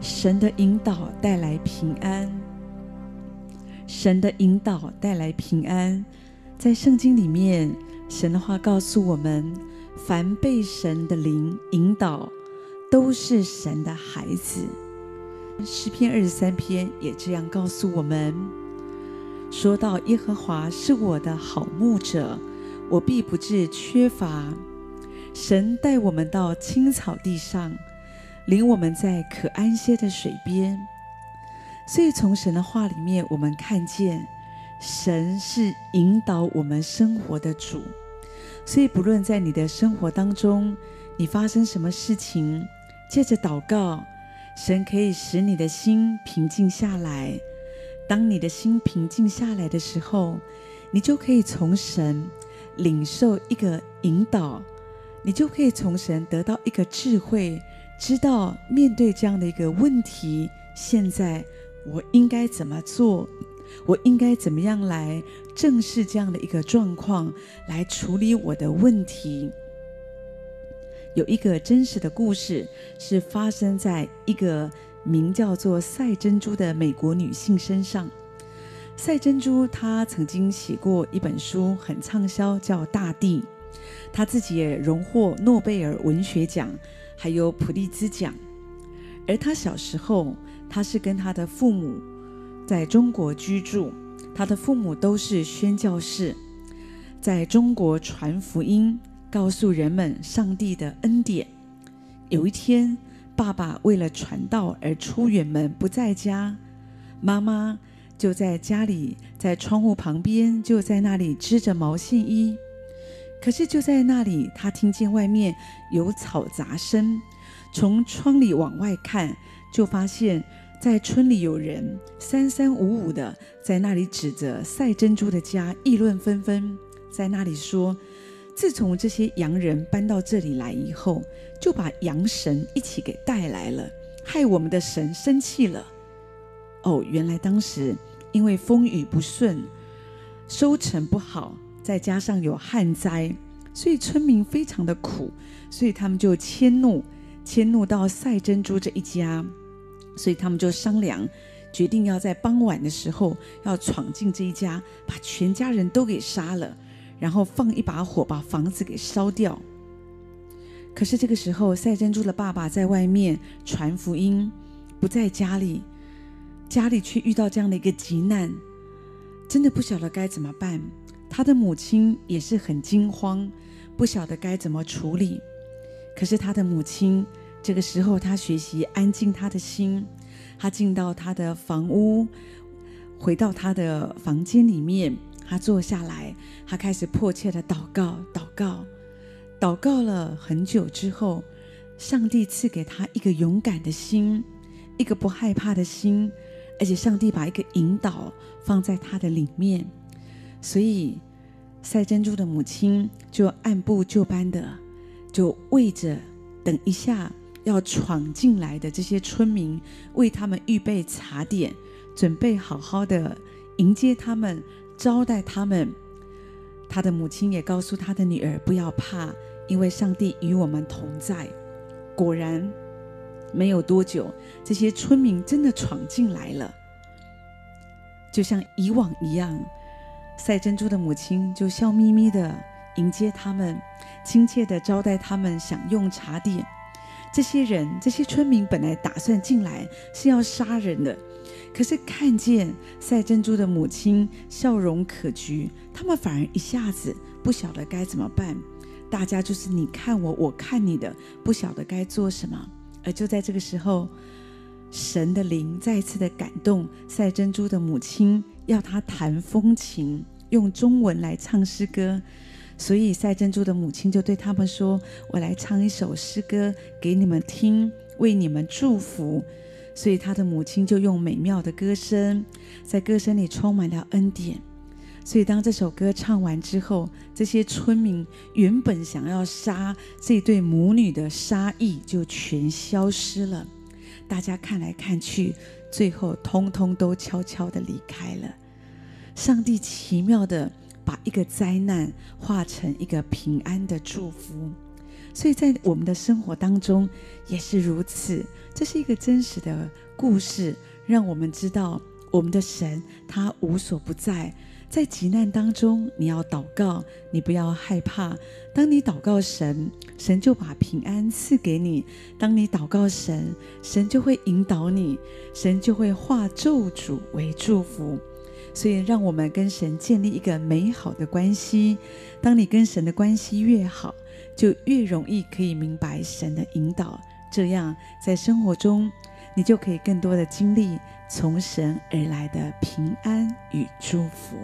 神的引导带来平安，神的引导带来平安。在圣经里面，神的话告诉我们：凡被神的灵引导，都是神的孩子。诗篇二十三篇也这样告诉我们：说到耶和华是我的好牧者，我必不致缺乏。神带我们到青草地上。领我们在可安歇的水边，所以从神的话里面，我们看见神是引导我们生活的主。所以，不论在你的生活当中，你发生什么事情，借着祷告，神可以使你的心平静下来。当你的心平静下来的时候，你就可以从神领受一个引导，你就可以从神得到一个智慧。知道面对这样的一个问题，现在我应该怎么做？我应该怎么样来正视这样的一个状况，来处理我的问题？有一个真实的故事，是发生在一个名叫做赛珍珠的美国女性身上。赛珍珠她曾经写过一本书，很畅销，叫《大地》。她自己也荣获诺贝尔文学奖。还有普利兹奖，而他小时候，他是跟他的父母在中国居住，他的父母都是宣教士，在中国传福音，告诉人们上帝的恩典。有一天，爸爸为了传道而出远门不在家，妈妈就在家里，在窗户旁边，就在那里织着毛线衣。可是就在那里，他听见外面有嘈杂声，从窗里往外看，就发现，在村里有人三三五五的在那里指着赛珍珠的家议论纷纷，在那里说，自从这些洋人搬到这里来以后，就把洋神一起给带来了，害我们的神生气了。哦，原来当时因为风雨不顺，收成不好。再加上有旱灾，所以村民非常的苦，所以他们就迁怒，迁怒到赛珍珠这一家，所以他们就商量，决定要在傍晚的时候要闯进这一家，把全家人都给杀了，然后放一把火把房子给烧掉。可是这个时候，赛珍珠的爸爸在外面传福音，不在家里，家里却遇到这样的一个急难，真的不晓得该怎么办。他的母亲也是很惊慌，不晓得该怎么处理。可是他的母亲这个时候，他学习安静他的心，他进到他的房屋，回到他的房间里面，他坐下来，他开始迫切的祷告，祷告，祷告了很久之后，上帝赐给他一个勇敢的心，一个不害怕的心，而且上帝把一个引导放在他的里面。所以，赛珍珠的母亲就按部就班的，就为着等一下要闯进来的这些村民，为他们预备茶点，准备好好的迎接他们，招待他们。他的母亲也告诉他的女儿不要怕，因为上帝与我们同在。果然，没有多久，这些村民真的闯进来了，就像以往一样。赛珍珠的母亲就笑眯眯地迎接他们，亲切地招待他们享用茶点。这些人，这些村民本来打算进来是要杀人的，可是看见赛珍珠的母亲笑容可掬，他们反而一下子不晓得该怎么办。大家就是你看我，我看你的，不晓得该做什么。而就在这个时候，神的灵再次的感动赛珍珠的母亲。要他弹风琴，用中文来唱诗歌，所以赛珍珠的母亲就对他们说：“我来唱一首诗歌给你们听，为你们祝福。”所以他的母亲就用美妙的歌声，在歌声里充满了恩典。所以当这首歌唱完之后，这些村民原本想要杀这对母女的杀意就全消失了。大家看来看去。最后，通通都悄悄的离开了。上帝奇妙的把一个灾难化成一个平安的祝福。所以在我们的生活当中也是如此。这是一个真实的故事，让我们知道我们的神他无所不在。在急难当中，你要祷告，你不要害怕。当你祷告神，神就把平安赐给你；当你祷告神，神就会引导你，神就会化咒诅为祝福。所以，让我们跟神建立一个美好的关系。当你跟神的关系越好，就越容易可以明白神的引导。这样，在生活中，你就可以更多的经历从神而来的平安与祝福。